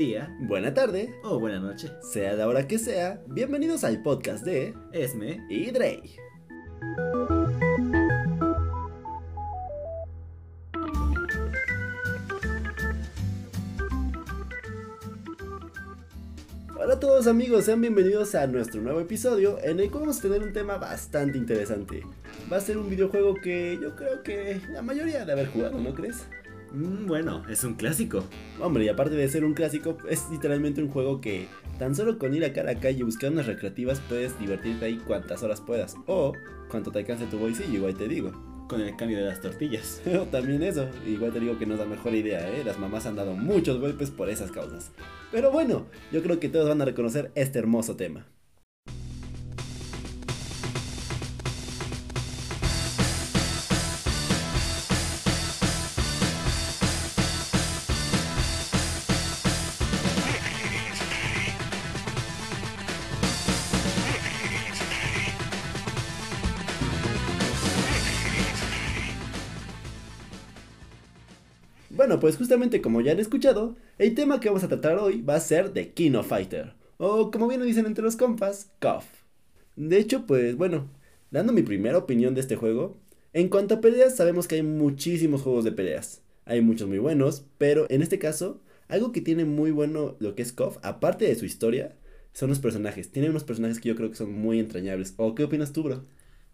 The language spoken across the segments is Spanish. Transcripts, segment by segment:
día, Buena tarde, o buena noche. sea la hora que sea, bienvenidos al podcast de Esme. y Drey. Hola a todos amigos, sean bienvenidos a nuestro nuevo episodio en el que vamos a tener un tema bastante interesante. Va a ser un videojuego que yo creo que la mayoría de haber jugado, ¿no crees? Mm, bueno, es un clásico. Hombre, y aparte de ser un clásico, es literalmente un juego que tan solo con ir a cada calle y buscar unas recreativas puedes divertirte ahí cuantas horas puedas. O cuanto te alcance tu bolsillo, igual te digo. Con el cambio de las tortillas. También eso, igual te digo que no es la mejor idea, ¿eh? Las mamás han dado muchos golpes por esas causas. Pero bueno, yo creo que todos van a reconocer este hermoso tema. Pues justamente como ya han escuchado, el tema que vamos a tratar hoy va a ser de King of Fighter, o como bien lo dicen entre los compas, KOF. De hecho, pues bueno, dando mi primera opinión de este juego, en cuanto a peleas sabemos que hay muchísimos juegos de peleas. Hay muchos muy buenos, pero en este caso, algo que tiene muy bueno lo que es KOF, aparte de su historia, son los personajes. Tiene unos personajes que yo creo que son muy entrañables. ¿O qué opinas tú, bro?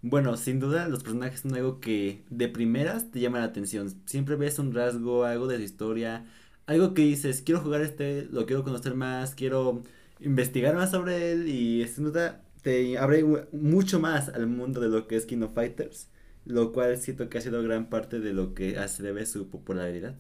Bueno, sin duda los personajes son algo que de primeras te llama la atención. Siempre ves un rasgo, algo de su historia, algo que dices, quiero jugar este, lo quiero conocer más, quiero investigar más sobre él y sin duda te abre mucho más al mundo de lo que es King of Fighters, lo cual siento que ha sido gran parte de lo que debe su popularidad.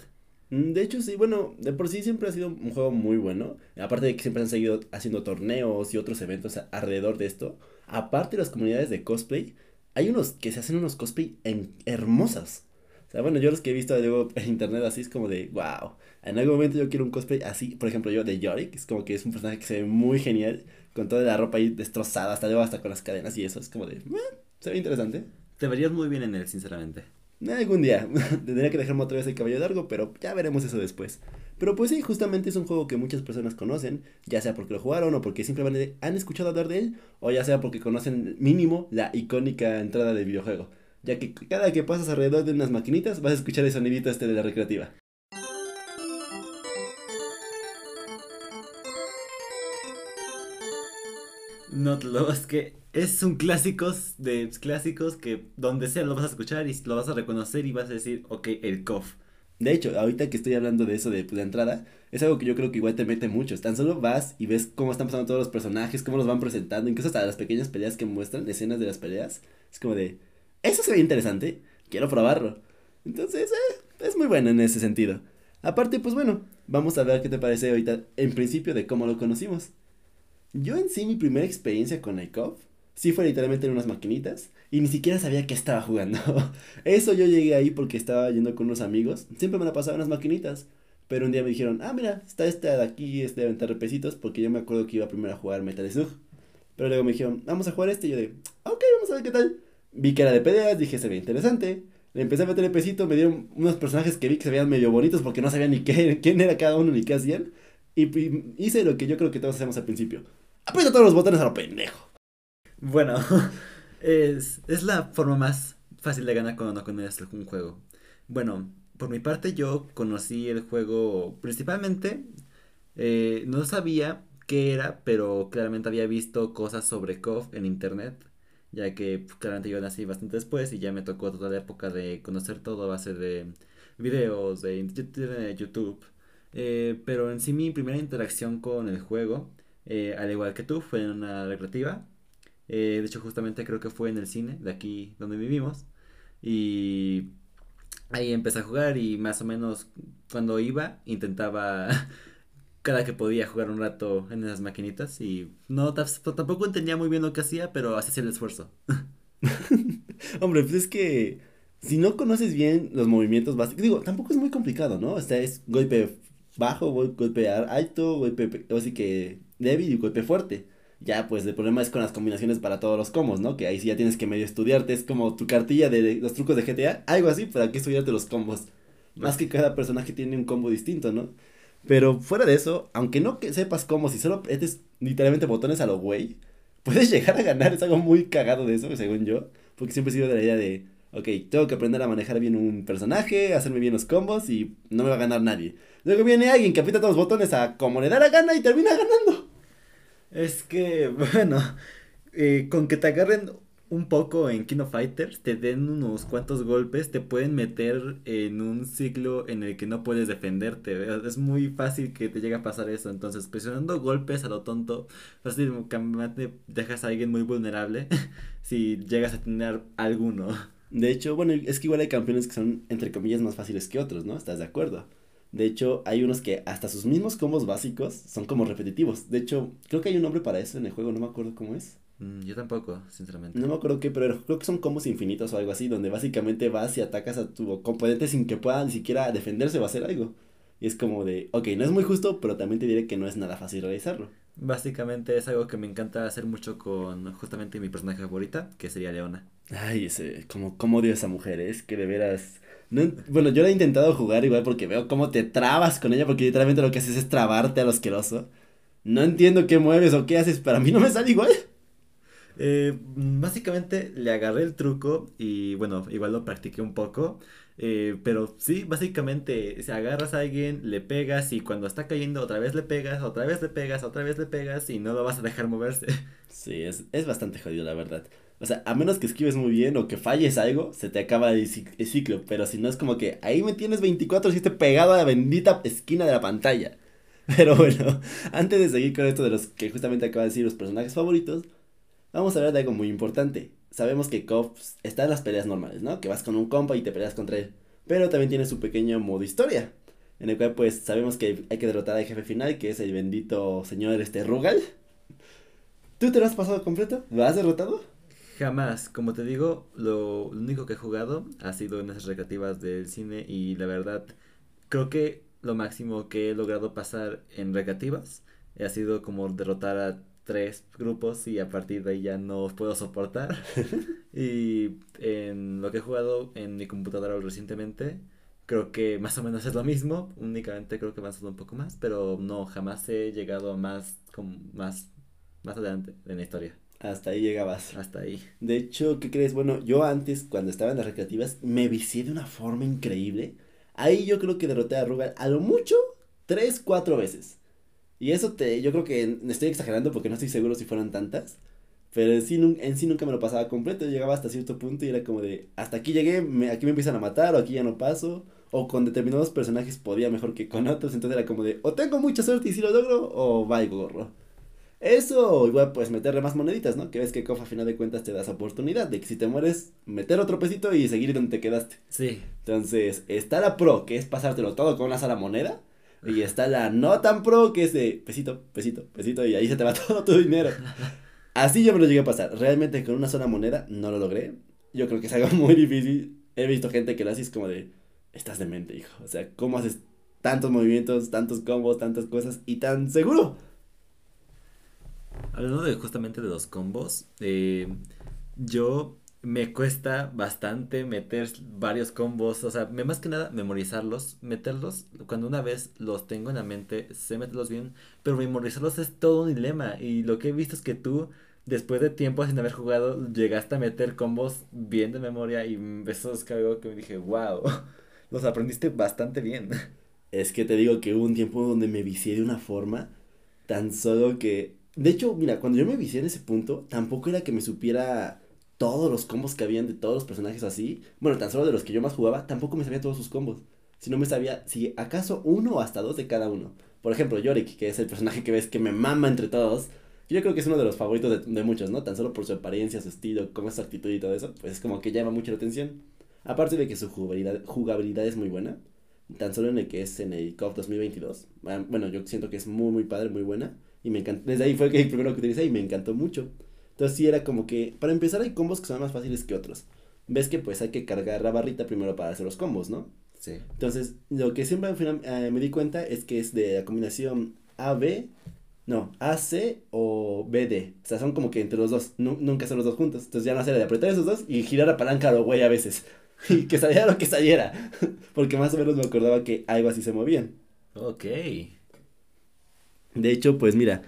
Mm, De hecho, sí, bueno, de por sí siempre ha sido un juego muy bueno. Aparte de que siempre han seguido haciendo torneos y otros eventos alrededor de esto. Aparte las comunidades de cosplay, hay unos que se hacen unos cosplay en- hermosas. O sea, bueno, yo los que he visto luego en internet así es como de, wow, en algún momento yo quiero un cosplay así. Por ejemplo, yo de Yorick, es como que es un personaje que se ve muy genial, con toda la ropa ahí destrozada, hasta luego hasta con las cadenas y eso. Es como de, "Eh, se ve interesante. Te verías muy bien en él, sinceramente. Algún día. Tendría que dejarme otra vez el cabello largo, pero ya veremos eso después. Pero pues sí, justamente es un juego que muchas personas conocen, ya sea porque lo jugaron o porque simplemente han escuchado hablar de él, o ya sea porque conocen mínimo la icónica entrada del videojuego. Ya que cada que pasas alrededor de unas maquinitas vas a escuchar el sonidito este de la recreativa. No, lo es que es un clásico de clásicos que donde sea lo vas a escuchar y lo vas a reconocer y vas a decir, ok, el KOF. De hecho, ahorita que estoy hablando de eso de pues, la entrada, es algo que yo creo que igual te mete mucho. Tan solo vas y ves cómo están pasando todos los personajes, cómo los van presentando, incluso hasta las pequeñas peleas que muestran, escenas de las peleas. Es como de, eso se ve interesante, quiero probarlo. Entonces, eh, es muy bueno en ese sentido. Aparte, pues bueno, vamos a ver qué te parece ahorita en principio de cómo lo conocimos. Yo en sí, mi primera experiencia con ICOF, sí fue literalmente en unas maquinitas y ni siquiera sabía qué estaba jugando. Eso yo llegué ahí porque estaba yendo con unos amigos, siempre me la pasaba en las maquinitas. Pero un día me dijeron, ah, mira, está este de aquí, este de aventar repecitos, porque yo me acuerdo que iba primero a jugar Metal Slug. Pero luego me dijeron, vamos a jugar este, y yo de, ok, vamos a ver qué tal. Vi que era de peleas, dije, se ve interesante. Le empecé a meter el pesito, me dieron unos personajes que vi que se veían medio bonitos porque no sabía ni qué, quién era cada uno ni qué hacían. Y, y hice lo que yo creo que todos hacemos al principio. Aprieta todos los botones a lo pendejo. Bueno, es, es la forma más fácil de ganar cuando no conoces un juego. Bueno, por mi parte yo conocí el juego principalmente, eh, no sabía qué era, pero claramente había visto cosas sobre KOF en internet, ya que claramente yo nací bastante después y ya me tocó toda la época de conocer todo a base de videos, de de YouTube. Eh, pero en sí mi primera interacción con el juego, eh, al igual que tú, fue en una recreativa. Eh, de hecho, justamente creo que fue en el cine de aquí donde vivimos. Y ahí empecé a jugar y más o menos cuando iba intentaba cada que podía jugar un rato en esas maquinitas y no taf- tampoco entendía muy bien lo que hacía, pero hacía el esfuerzo. Hombre, pues es que si no conoces bien los movimientos básicos, digo, tampoco es muy complicado, ¿no? O sea, es golpe bajo, gol- golpe alto, golpe, pe- así que débil y golpe fuerte. Ya, pues el problema es con las combinaciones para todos los combos, ¿no? Que ahí sí ya tienes que medio estudiarte, es como tu cartilla de, los trucos de GTA, algo así, para que estudiarte los combos. Más que cada personaje tiene un combo distinto, ¿no? Pero fuera de eso, aunque no que sepas cómo, si solo es literalmente botones a lo güey, puedes llegar a ganar. Es algo muy cagado de eso, según yo. Porque siempre he sido de la idea de, ok, tengo que aprender a manejar bien un personaje, hacerme bien los combos y no me va a ganar nadie. Luego viene alguien que aprieta todos los botones a como le da la gana y termina ganando. Es que, bueno, eh, con que te agarren un poco en Kino Fighters, te den unos cuantos golpes, te pueden meter en un ciclo en el que no puedes defenderte. Es muy fácil que te llegue a pasar eso. Entonces, presionando golpes a lo tonto, fácilmente dejas a alguien muy vulnerable si llegas a tener alguno. De hecho, bueno, es que igual hay campeones que son, entre comillas, más fáciles que otros, ¿no? ¿Estás de acuerdo? De hecho, hay unos que hasta sus mismos combos básicos son como repetitivos. De hecho, creo que hay un nombre para eso en el juego, no me acuerdo cómo es. Mm, yo tampoco, sinceramente. No me acuerdo qué, pero creo que son combos infinitos o algo así, donde básicamente vas y atacas a tu componente sin que pueda ni siquiera defenderse o hacer algo. Y es como de, ok, no es muy justo, pero también te diré que no es nada fácil realizarlo. Básicamente es algo que me encanta hacer mucho con justamente mi personaje favorita, que sería Leona. Ay, ese, como, como odio a esa mujer, es que de veras... No, bueno, yo la he intentado jugar igual porque veo cómo te trabas con ella, porque literalmente lo que haces es trabarte a lo asqueroso. No entiendo qué mueves o qué haces, pero a mí no me sale igual. Eh, básicamente le agarré el truco y bueno, igual lo practiqué un poco. Eh, pero sí, básicamente, si agarras a alguien, le pegas y cuando está cayendo otra vez le pegas, otra vez le pegas, otra vez le pegas y no lo vas a dejar moverse. Sí, es, es bastante jodido, la verdad. O sea, a menos que esquives muy bien o que falles algo, se te acaba el, ciclo. Pero si no es como que ahí me tienes 24-7 pegado a la bendita esquina de la pantalla. Pero bueno, antes de seguir con esto de los que justamente acaba de decir los personajes favoritos, vamos a hablar de algo muy importante. Sabemos que Cops está en las peleas normales, ¿no? Que vas con un compa y te peleas contra él. Pero también tiene su pequeño modo historia. En el cual pues sabemos que hay que derrotar al jefe final, que es el bendito señor este Rugal. ¿Tú te lo has pasado completo? ¿Lo has derrotado? Jamás, como te digo, lo, único que he jugado ha sido en esas recreativas del cine y la verdad creo que lo máximo que he logrado pasar en recreativas ha sido como derrotar a tres grupos y a partir de ahí ya no os puedo soportar. y en lo que he jugado en mi computadora recientemente, creo que más o menos es lo mismo, únicamente creo que va a un poco más, pero no, jamás he llegado más, con, más, más adelante en la historia. Hasta ahí llegabas. Hasta ahí. De hecho, ¿qué crees? Bueno, yo antes, cuando estaba en las recreativas, me vicié de una forma increíble. Ahí yo creo que derroté a Rugal a lo mucho tres, cuatro veces. Y eso te, yo creo que estoy exagerando porque no estoy seguro si fueron tantas. Pero en sí, en sí nunca me lo pasaba completo. Llegaba hasta cierto punto y era como de, hasta aquí llegué, aquí me empiezan a matar o aquí ya no paso. O con determinados personajes podía mejor que con otros. Entonces era como de, o tengo mucha suerte y si lo logro, o va gorro. Eso, igual pues meterle más moneditas, ¿no? Que ves que Kof a final de cuentas te das oportunidad de que si te mueres, meter otro pesito y seguir donde te quedaste. Sí. Entonces, está la pro, que es pasártelo todo con una sola moneda. Y está la no tan pro, que es de pesito, pesito, pesito, y ahí se te va todo tu dinero. Así yo me lo llegué a pasar. Realmente con una sola moneda no lo logré. Yo creo que es algo muy difícil. He visto gente que lo hace es como de, estás demente, hijo. O sea, ¿cómo haces tantos movimientos, tantos combos, tantas cosas y tan seguro? Hablando de justamente de los combos, eh, yo me cuesta bastante meter varios combos, o sea, más que nada memorizarlos, meterlos, cuando una vez los tengo en la mente, sé meterlos bien, pero memorizarlos es todo un dilema y lo que he visto es que tú, después de tiempo sin haber jugado, llegaste a meter combos bien de memoria y eso es algo que me dije, wow, los aprendiste bastante bien. Es que te digo que hubo un tiempo donde me vicié de una forma tan solo que... De hecho, mira, cuando yo me vicié en ese punto, tampoco era que me supiera todos los combos que habían de todos los personajes así, bueno, tan solo de los que yo más jugaba, tampoco me sabía todos sus combos. Si no me sabía, si acaso uno o hasta dos de cada uno. Por ejemplo, Yorick, que es el personaje que ves que me mama entre todos. Yo creo que es uno de los favoritos de, muchos, ¿no? Tan solo por su apariencia, su estilo, cómo su actitud y todo eso, pues es como que llama mucho la atención. Aparte de que su jugabilidad, jugabilidad es muy buena, tan solo en el que es en el COP 2022. Ah, bueno, yo siento que es muy, muy padre, muy buena. Y me encantó. Desde ahí fue el primero que utilicé y me encantó mucho. Entonces sí era como que, para empezar hay combos que son más fáciles que otros. Ves que pues hay que cargar la barrita primero para hacer los combos, ¿no? Sí. Entonces, lo que siempre al final eh, me di cuenta es que es de la combinación AB, no, AC o BD. O sea, son como que entre los dos, nunca son los dos juntos. Entonces ya no hacer de apretar esos dos y girar la palanca a lo güey a veces. y que saliera lo que saliera. Porque más o menos me acordaba que algo así se movían. Ok. De hecho, pues mira,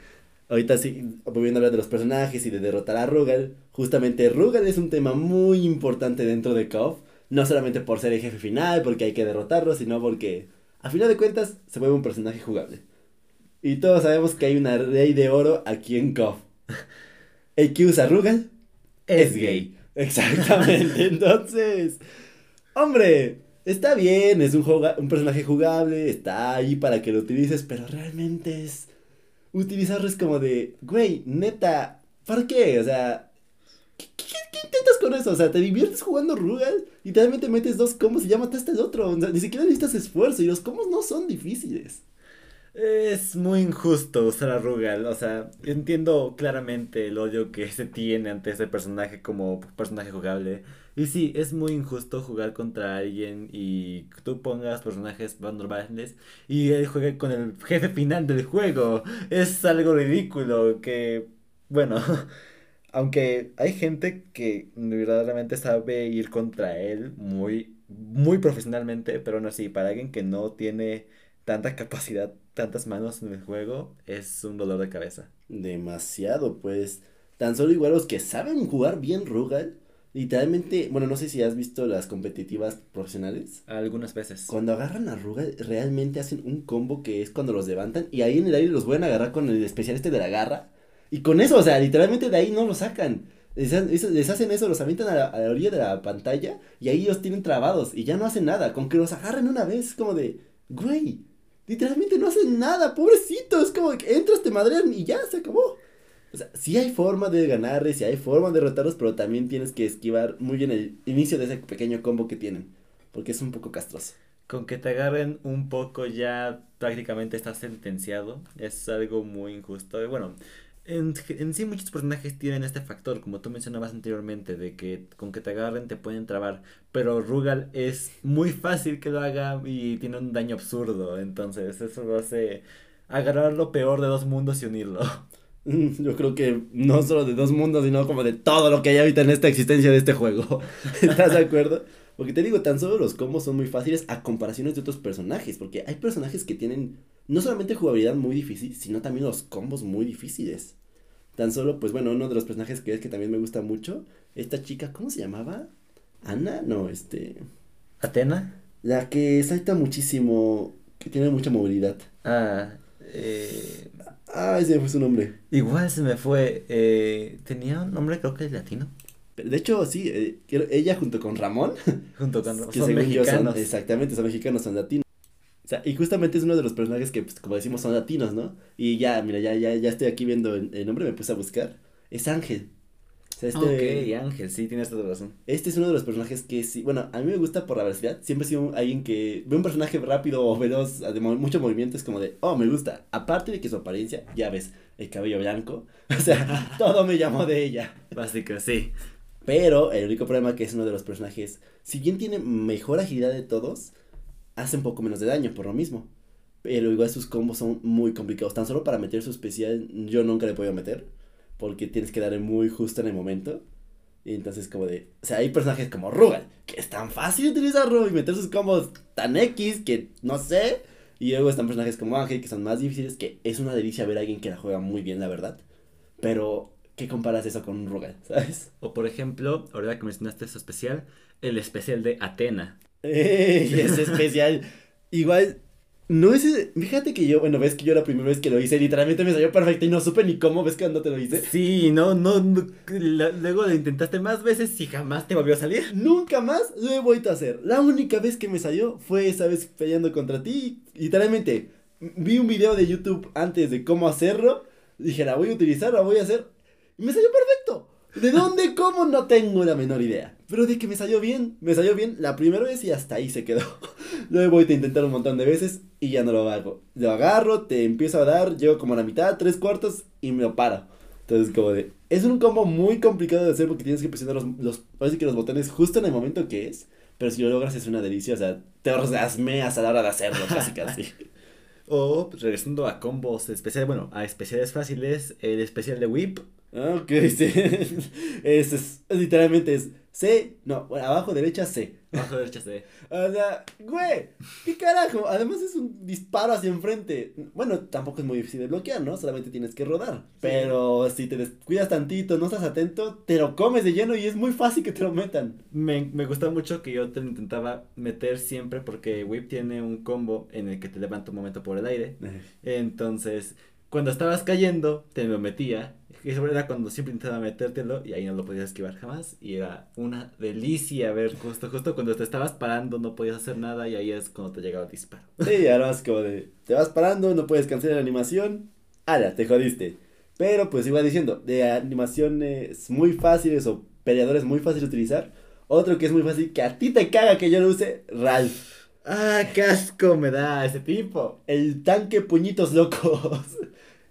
ahorita sí, volviendo a hablar de los personajes y de derrotar a Rugal, justamente Rugal es un tema muy importante dentro de KOF, no solamente por ser el jefe final, porque hay que derrotarlo, sino porque, a final de cuentas, se vuelve un personaje jugable. Y todos sabemos que hay una ley de oro aquí en KOF. El que usa Rugal Es gay. Exactamente, entonces, hombre, está bien, es un, un personaje jugable, está ahí para que lo utilices, pero realmente es, utilizarlo es como de, güey, neta, ¿por qué? O sea, ¿qué, intentas con eso? O sea, te diviertes jugando Rugal, literalmente metes dos combos y ya mataste al otro, o sea, ni siquiera necesitas esfuerzo y los combos no son difíciles. Es muy injusto usar a Rugal, o sea, entiendo claramente el odio que se tiene ante ese personaje como personaje jugable. Y sí, es muy injusto jugar contra alguien y tú pongas personajes normales y él juegue con el jefe final del juego. Es algo ridículo que, bueno, aunque hay gente que verdaderamente sabe ir contra él muy, muy profesionalmente, pero no así, para alguien que no tiene tanta capacidad, tantas manos en el juego, es un dolor de cabeza. Demasiado, pues. Tan solo igual los que saben jugar bien Rugal, literalmente, bueno, no sé si has visto las competitivas profesionales. Algunas veces. Cuando agarran a Rugal, realmente hacen un combo que es cuando los levantan y ahí en el aire los vuelven a agarrar con el especial este de la garra. Y con eso, o sea, literalmente de ahí no lo sacan. Les, hacen eso, los avientan a la, a la orilla de la pantalla y ahí los tienen trabados y ya no hacen nada. Con que los agarren una vez, es como de, güey, literalmente no hacen nada, pobrecitos. Como que entras, te madrean y ya se acabó. O sea, sí hay forma de ganarles, sí hay forma de derrotarlos, pero también tienes que esquivar muy bien el inicio de ese pequeño combo que tienen. Porque es un poco castroso. Con que te agarren un poco ya prácticamente estás sentenciado. Es algo muy injusto. Bueno, en, en sí muchos personajes tienen este factor, como tú mencionabas anteriormente, de que con que te agarren te pueden trabar. Pero Rugal es muy fácil que lo haga y tiene un daño absurdo. Entonces eso lo hace agarrar lo peor de dos mundos y unirlo. Yo creo que no solo de dos mundos, sino como de todo lo que hay ahorita en esta existencia de este juego. ¿Estás de acuerdo? Porque te digo, tan solo los combos son muy fáciles a comparaciones de otros personajes. Porque hay personajes que tienen no solamente jugabilidad muy difícil, sino también los combos muy difíciles. Tan solo, pues bueno, uno de los personajes que es que también me gusta mucho, esta chica, ¿cómo se llamaba? Ana, no, este, ¿Atena? la que salta muchísimo, que tiene mucha movilidad. Ah, eh, Ah, ese fue su nombre. igual se me fue. eh, tenía un nombre creo que es latino. De hecho, sí, eh, ella junto con Ramón, Junto con que son yo son, mexicanos. exactamente, son mexicanos, son latinos. O sea, y justamente es uno de los personajes que, pues, como decimos, son latinos, ¿no? Y ya, mira, ya, ya, ya estoy aquí viendo el, el nombre, me puse a buscar. Es Ángel. Sea, este, Ok, Ángel, sí, tienes toda razón. este es uno de los personajes que sí, bueno, a mí me gusta por la velocidad. Siempre he sido alguien que ve un personaje rápido o veloz, de mucho movimiento, es como de, oh, me gusta. Aparte de que su apariencia, ya ves, el cabello blanco, o sea, todo me llamó de ella. Básica, sí. Pero el único problema que es uno de los personajes, si bien tiene mejor agilidad de todos, hace un poco menos de daño por lo mismo. Pero igual sus combos son muy complicados. Tan solo para meter su especial, yo nunca le puedo meter. Porque tienes que darle muy justo en el momento. Y entonces como de... O sea, hay personajes como Rugal, que es tan fácil utilizarlo y meter sus combos tan X que no sé. Y luego están personajes como Ángel, que son más difíciles, que es una delicia ver a alguien que la juega muy bien, la verdad. Pero, ¿qué comparas eso con un Rugal, sabes? O por ejemplo, ahora que mencionaste eso especial, el especial de Atena. Ey, es especial. Igual, no es. Fíjate que yo, bueno, ves que yo la primera vez que lo hice, literalmente me salió perfecto y no supe ni cómo. ¿Ves que cuando te lo hice? Sí, no, no, no, la- luego lo intentaste más veces y jamás te volvió a salir. Nunca más lo he vuelto a hacer. La única vez que me salió fue esa vez peleando contra ti. Literalmente, vi un video de YouTube antes de cómo hacerlo. Dije, la voy a utilizar, la voy a hacer. Y me salió perfecto. ¿De dónde, cómo? No tengo la menor idea. Pero de que me salió bien, me salió bien la primera vez y hasta ahí se quedó. He vuelto a intentar un montón de veces y ya no lo hago. Lo agarro, te empiezo a dar, llego como a la mitad, tres cuartos y me lo paro. Entonces, como de. Es un combo muy complicado de hacer porque tienes que presionar los, los, sí que los botones justo en el momento que es. Pero si lo logras es una delicia, o sea, te orgasmeas a la hora de hacerlo, casi casi. O pues, regresando a combos especiales, bueno, a especiales fáciles, el especial de Whip. Ok, sí. Es, es- literalmente es C, no, bueno, abajo derecha C. Abajo derecha C. O sea, güey, ¿qué carajo? Además es un disparo hacia enfrente. Bueno, tampoco es muy difícil de bloquear, ¿no? Solamente tienes que rodar. Pero si te descuidas tantito, no estás atento, te lo comes de lleno y es muy fácil que te lo metan. Me, me gusta mucho que yo te lo intentaba meter siempre porque Whip tiene un combo en el que te levanta un momento por el aire. Entonces, cuando estabas cayendo, te lo metía. Eso era cuando siempre intentaba metértelo y ahí no lo podías esquivar jamás. Y era una delicia ver justo, justo cuando te estabas parando no podías hacer nada y ahí es cuando te llegaba el disparo. Sí, ahora es como de, te vas parando, no puedes cancelar la animación, ala, te jodiste. Pero pues iba diciendo, de animaciones muy fáciles o peleadores muy fáciles de utilizar, otro que es muy fácil, que a ti te caga que yo lo use, Ralph. Ah, qué asco me da ese tipo. El tanque puñitos locos.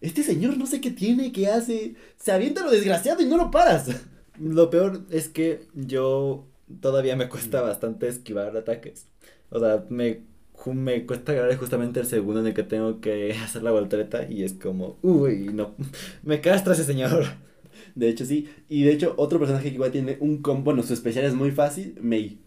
Este señor no sé qué tiene, qué hace. Se avienta lo desgraciado y no lo paras. Lo peor es que yo todavía me cuesta bastante esquivar ataques. O sea, me, me cuesta agarrar justamente el segundo en el que tengo que hacer la voltereta y es como, uy, no, me castra ese señor. De hecho, sí. Y de hecho, otro personaje que igual tiene un combo, bueno, su especial es muy fácil, Mei.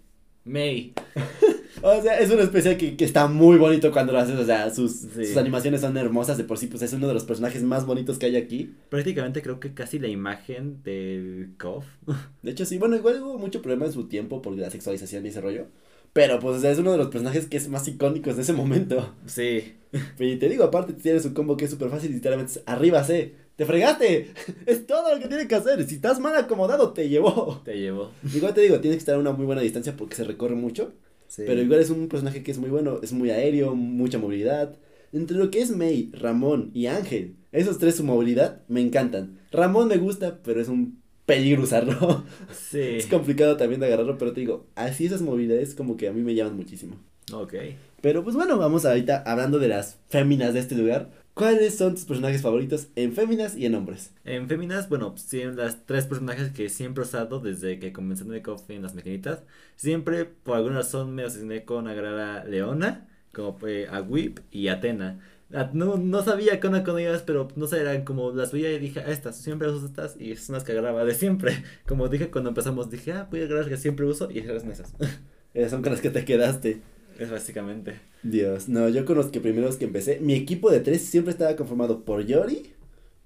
May. O sea, es un especial que, que está muy bonito cuando lo haces. O sea, sus, Sí. sus animaciones son hermosas de por sí. Pues es uno de los personajes más bonitos que hay aquí. Prácticamente creo que casi la imagen del KOF. De hecho, sí, bueno, igual hubo mucho problema en su tiempo por la sexualización y ese rollo. Pero pues o sea, es uno de los personajes que es más icónicos de ese momento. Sí. Y te digo, aparte tiene su combo que es súper fácil, literalmente es arriba C. ¡Te fregaste! Es todo lo que tiene que hacer. Si estás mal acomodado, te llevó. Te llevo. Igual te digo, tienes que estar a una muy buena distancia porque se recorre mucho. Sí. Pero igual es un personaje que es muy bueno, es muy aéreo, mucha movilidad. Entre lo que es Mei, Ramón y Ángel, esos tres su movilidad me encantan. Ramón me gusta, pero es un peligro usarlo. Sí. es complicado también de agarrarlo, pero te digo, así esas movilidades como que a mí me llaman muchísimo. Ok. Pero pues bueno, vamos ahorita hablando de las féminas de este lugar. ¿Cuáles son tus personajes favoritos en féminas y en hombres? En féminas, bueno, pues, tienen las tres personajes que siempre he usado desde que comencé en coffee en las maquinitas. Siempre, por alguna razón, me asesiné con agarrar a Leona, como eh, a Whip y Atena. A- No, no sabía qué onda con ellas, pero no sé, eran como las veía y dije, ah, estas, siempre uso estas, y son las que agarraba de siempre. Como dije cuando empezamos, dije, ah, voy a agarrar las que siempre uso, y eran esas. Esas son con las que te quedaste. Es básicamente. Dios, no, yo con los que primeros que empecé, mi equipo de tres siempre estaba conformado por Yori,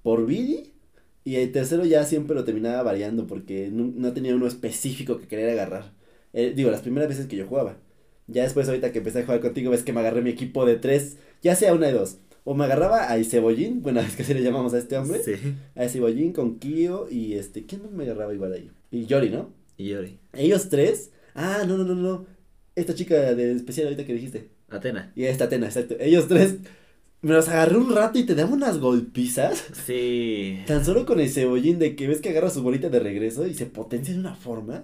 por Billy, y el tercero ya siempre lo terminaba variando porque no, no tenía uno específico que querer agarrar. Eh, digo, las primeras veces que yo jugaba. Ya después ahorita que empecé a jugar contigo ves que me agarré mi equipo de tres, ya sea una de dos. O me agarraba a Cebollín, bueno, es que así le llamamos a este hombre. Sí. A Cebollín con Kyo y este, ¿quién me agarraba igual ahí? Y Yori, ¿no? Y Yori. Ellos tres. Ah, no, no, no, no. Esta chica de especial ahorita que dijiste. Atena. Y esta Atena, exacto. Ellos tres. Me los agarré un rato y te daban unas golpizas. Sí. Tan solo con el cebollín de que ves que agarra su bolita de regreso y se potencia de una forma.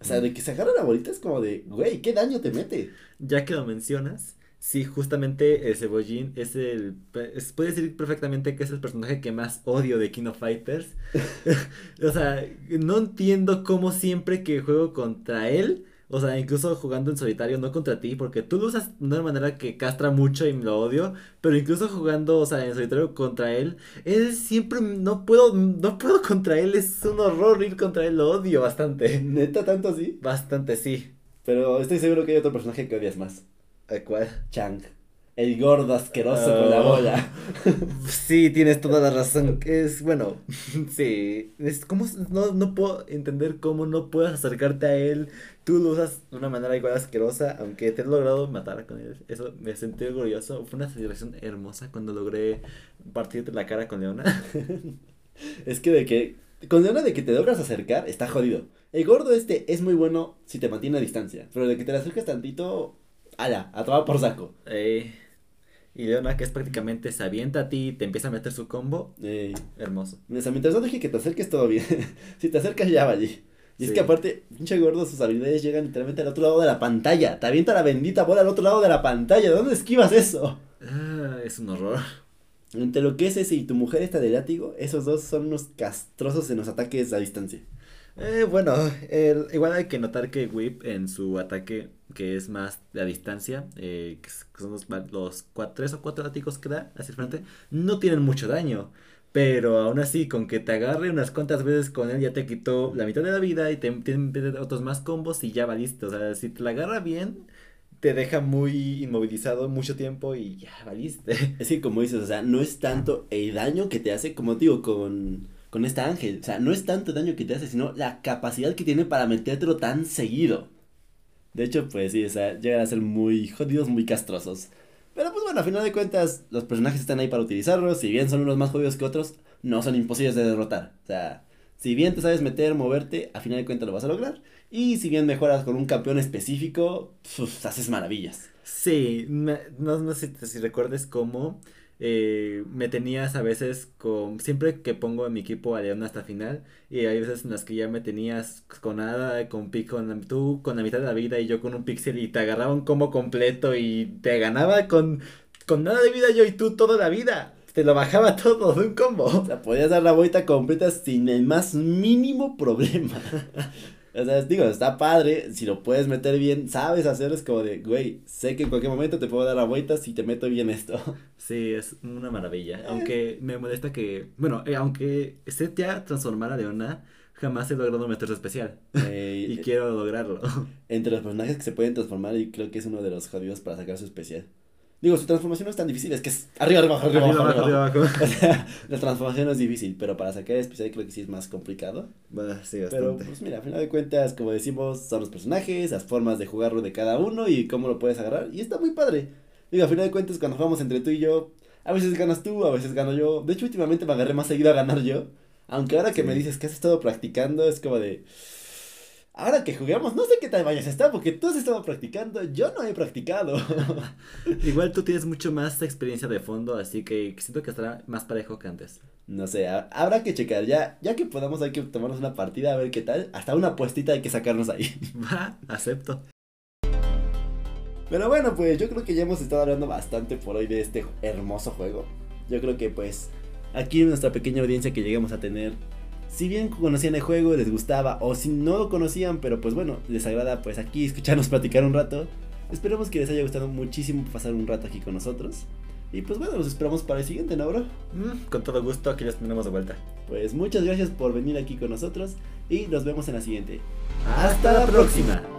O sea, de que se agarra la bolita es como de, güey, ¿qué daño te mete? Ya que lo mencionas, sí, justamente el Cebollín es el. es- puedes decir perfectamente que es el personaje que más odio de King of Fighters. o sea, no entiendo cómo siempre que juego contra él. O sea, incluso jugando en solitario, no contra ti, porque tú lo usas de una manera que castra mucho y lo odio, pero incluso jugando, o sea, en solitario contra él, él siempre no puedo, no puedo contra él, es un horror ir contra él, lo odio bastante. Neta, tanto así. Bastante, sí. Pero estoy seguro que hay otro personaje que odias más. ¿A cuál? Chang. El gordo asqueroso con la Oh. bola. Sí, tienes toda la razón. Es bueno, sí. Es como no, no puedo entender cómo no puedes acercarte a él. Tú lo usas de una manera igual asquerosa, aunque te he logrado matar con él. Eso me sentí orgulloso. Fue una celebración hermosa cuando logré partirte la cara con Leona. Es que de que. Con Leona de que te logras acercar, está jodido. El gordo este es muy bueno si te mantiene a distancia. Pero de que te le acercas tantito. Ala, a tomar por saco. Eh, y Leona, que es prácticamente se avienta a ti y te empieza a meter su combo. Hermoso. o sea, mientras no deje que te acerques todo bien. si te acercas ya va allí. Y es que aparte, pinche gordo, sus habilidades llegan literalmente al otro lado de la pantalla. Te avienta la bendita bola al otro lado de la pantalla. ¿De dónde esquivas eso? Ah, es un horror. Entre lo que es ese y tu mujer está de látigo, esos dos son unos castrosos en los ataques a distancia. Eh, bueno, el- igual hay que notar que Whip en su ataque, que es más a distancia, eh, que son los, los tres o cuatro látigos que da hacia el frente, no tienen mucho daño. Pero aún así, con que te agarre unas cuantas veces con él, ya te quitó la mitad de la vida y te tiene otros más combos y ya va listo. O sea, si te la agarra bien, te deja muy inmovilizado mucho tiempo y ya valiste. Es que como dices, o sea, no es tanto el daño que te hace, como digo, con, con esta ángel. O sea, no es tanto daño que te hace, sino la capacidad que tiene para metértelo tan seguido. De hecho, pues sí, o sea, llegan a ser muy jodidos, muy castrosos. Pero pues bueno, a final de cuentas, los personajes están ahí para utilizarlos. Si bien son unos más jodidos que otros, no son imposibles de derrotar. O sea, si bien te sabes meter, moverte, a final de cuentas lo vas a lograr. Y si bien mejoras con un campeón específico, haces maravillas. Sí, no, no sé si recuerdes cómo eh, me tenías a veces con, siempre que pongo en mi equipo a León hasta final, y hay veces en las que ya me tenías con nada, con pico, con, tú con la mitad de la vida y yo con un pixel y te agarraba un combo completo y te ganaba con, con nada de vida yo y tú toda la vida. Te lo bajaba todo de un combo. O sea, podías dar la vuelta completa sin el más mínimo problema. O sea, digo, está padre, si lo puedes meter bien, sabes hacer, es como de, güey, sé que en cualquier momento te puedo dar la vuelta si te meto bien esto. Sí, es una maravilla. Aunque me molesta que, bueno, eh, aunque esté ya transformar a Leona, jamás he logrado meterse especial. y eh, quiero lograrlo. Entre los personajes que se pueden transformar, y creo que es uno de los jodidos para sacar su especial. Digo, su transformación no es tan difícil, es que es arriba, abajo, arriba, arriba, abajo, arriba, abajo. O sea, la transformación es difícil, pero para sacar el especial creo que sí es más complicado. Bueno, sí, bastante. Pero, pues mira, a final de cuentas, como decimos, son los personajes, las formas de jugarlo de cada uno y cómo lo puedes agarrar. Y está muy padre. Digo, a final de cuentas, cuando jugamos entre tú y yo, a veces ganas tú, a veces gano yo. De hecho, últimamente me agarré más seguido a ganar yo. Aunque ahora que me dices que has estado practicando, es como de ahora que jugamos, no sé qué tal vayas a estar, porque tú has estado practicando, yo no he practicado. Igual tú tienes mucho más experiencia de fondo, así que siento que estará más parejo que antes. No sé, habrá que checar, ya, ya que podamos hay que tomarnos una partida a ver qué tal, hasta una puestita hay que sacarnos ahí. Va, acepto. Pero bueno, pues yo creo que ya hemos estado hablando bastante por hoy de este hermoso juego. Yo creo que pues aquí en nuestra pequeña audiencia que lleguemos a tener si bien conocían el juego, les gustaba, o si no lo conocían, pero pues bueno, les agrada pues aquí escucharnos platicar un rato. Esperemos que les haya gustado muchísimo pasar un rato aquí con nosotros. Y pues bueno, los esperamos para el siguiente, ¿no, bro? Mm, con todo gusto, aquí los tenemos de vuelta. Pues muchas gracias por venir aquí con nosotros y nos vemos en la siguiente. Hasta, la próxima.